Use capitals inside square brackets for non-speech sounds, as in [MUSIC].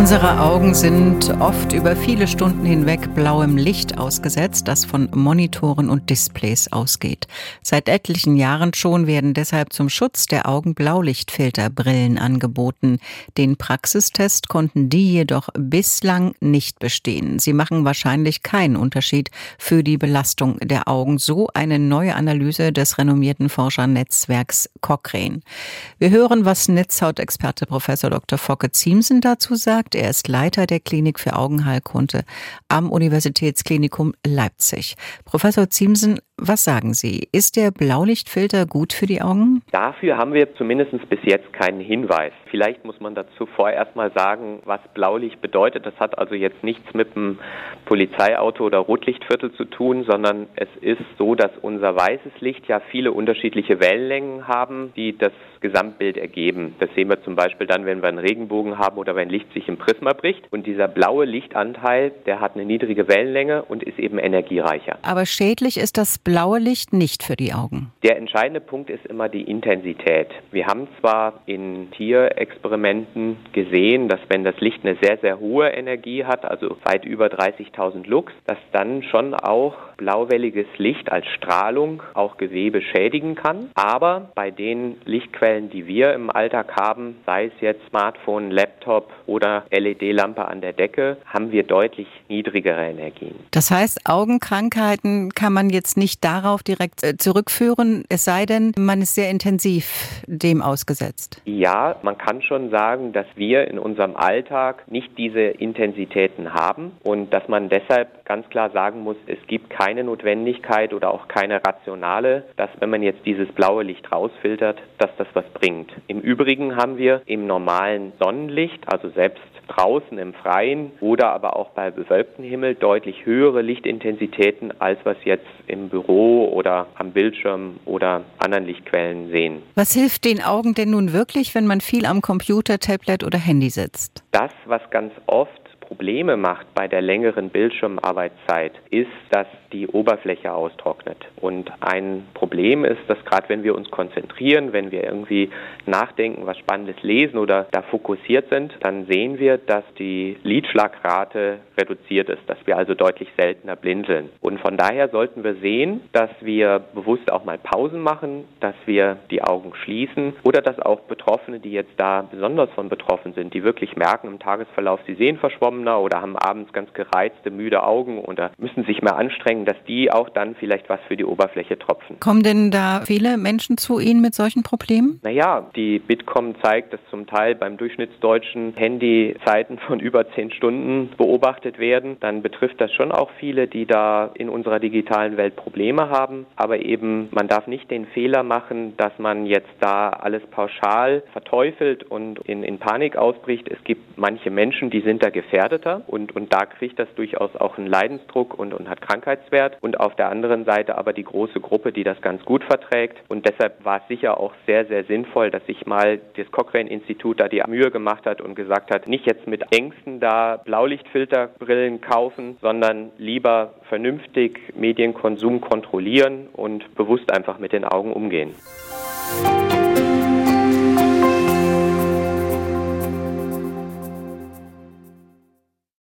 Unsere Augen sind oft über viele Stunden hinweg blauem Licht ausgesetzt, das von Monitoren und Displays ausgeht. Seit etlichen Jahren schon werden deshalb zum Schutz der Augen Blaulichtfilterbrillen angeboten. Den Praxistest konnten die jedoch bislang nicht bestehen. Sie machen wahrscheinlich keinen Unterschied für die Belastung der Augen, so eine neue Analyse des renommierten Forschernetzwerks Cochrane. Wir hören, was Netzhautexperte Professor Dr. Focke Ziemsen dazu sagt sagt. Er ist Leiter der Klinik für Augenheilkunde am Universitätsklinikum Leipzig. Professor Ziemsen, was sagen Sie? Ist der Blaulichtfilter gut für die Augen? Dafür haben wir zumindest bis jetzt keinen Hinweis. Vielleicht muss man dazu vorerst mal sagen, was Blaulicht bedeutet. Das hat also jetzt nichts mit dem Polizeiauto oder Rotlichtviertel zu tun, sondern es ist so, dass unser weißes Licht ja viele unterschiedliche Wellenlängen haben, die das Gesamtbild ergeben. Das sehen wir zum Beispiel dann, wenn wir einen Regenbogen haben oder wenn Licht sich im Prisma bricht. Und dieser blaue Lichtanteil, der hat eine niedrige Wellenlänge und ist eben energiereicher. Aber schädlich ist das blaue Licht nicht für die Augen. Der entscheidende Punkt ist immer die Intensität. Wir haben zwar in Tierexperimenten gesehen, dass wenn das Licht eine sehr, sehr hohe Energie hat, also weit über 30.000 Lux, dass dann schon auch blauwelliges Licht als Strahlung auch Gewebe schädigen kann. Aber bei den Lichtquellen, die wir im Alltag haben, sei es jetzt Smartphone, Laptop oder LED-Lampe an der Decke, haben wir deutlich niedrigere Energien. Das heißt, Augenkrankheiten kann man jetzt nicht darauf direkt äh, zurückführen, es sei denn, man ist sehr intensiv dem ausgesetzt. Ja, man kann schon sagen, dass wir in unserem Alltag nicht diese Intensitäten haben und dass man deshalb ganz klar sagen muss, es gibt keine keine Notwendigkeit oder auch keine rationale, dass wenn man jetzt dieses blaue Licht rausfiltert, dass das was bringt. Im Übrigen haben wir im normalen Sonnenlicht, also selbst draußen im Freien oder aber auch bei bewölktem Himmel deutlich höhere Lichtintensitäten, als was jetzt im Büro oder am Bildschirm oder anderen Lichtquellen sehen. Was hilft den Augen denn nun wirklich, wenn man viel am Computer, Tablet oder Handy sitzt? Das, was ganz oft Probleme macht bei der längeren Bildschirmarbeitszeit, ist, dass die Oberfläche austrocknet. Und ein Problem ist, dass gerade wenn wir uns konzentrieren, wenn wir irgendwie nachdenken, was Spannendes lesen oder da fokussiert sind, dann sehen wir, dass die Lidschlagrate reduziert ist, dass wir also deutlich seltener blinzeln. Und von daher sollten wir sehen, dass wir bewusst auch mal Pausen machen, dass wir die Augen schließen oder dass auch Betroffene, die jetzt da besonders von betroffen sind, die wirklich merken im Tagesverlauf, sie sehen verschwommener oder haben abends ganz gereizte, müde Augen oder müssen sich mehr anstrengen, dass die auch dann vielleicht was für die Oberfläche tropfen. Kommen denn da viele Menschen zu Ihnen mit solchen Problemen? Naja, die Bitkom zeigt, dass zum Teil beim Durchschnittsdeutschen Handy Zeiten von [LAUGHS] über zehn Stunden beobachtet werden. Dann betrifft das schon auch viele, die da in unserer digitalen Welt Probleme haben. Aber eben, man darf nicht den Fehler machen, dass man jetzt da alles pauschal verteufelt und in, in Panik ausbricht. Es gibt manche Menschen, die sind da gefährdeter und, und da kriegt das durchaus auch einen Leidensdruck und, und hat Krankheits Grenzwert und auf der anderen Seite aber die große Gruppe, die das ganz gut verträgt. Und deshalb war es sicher auch sehr, sehr sinnvoll, dass sich mal das Cochrane-Institut da die Mühe gemacht hat und gesagt hat, nicht jetzt mit Ängsten da Blaulichtfilterbrillen kaufen, sondern lieber vernünftig Medienkonsum kontrollieren und bewusst einfach mit den Augen umgehen.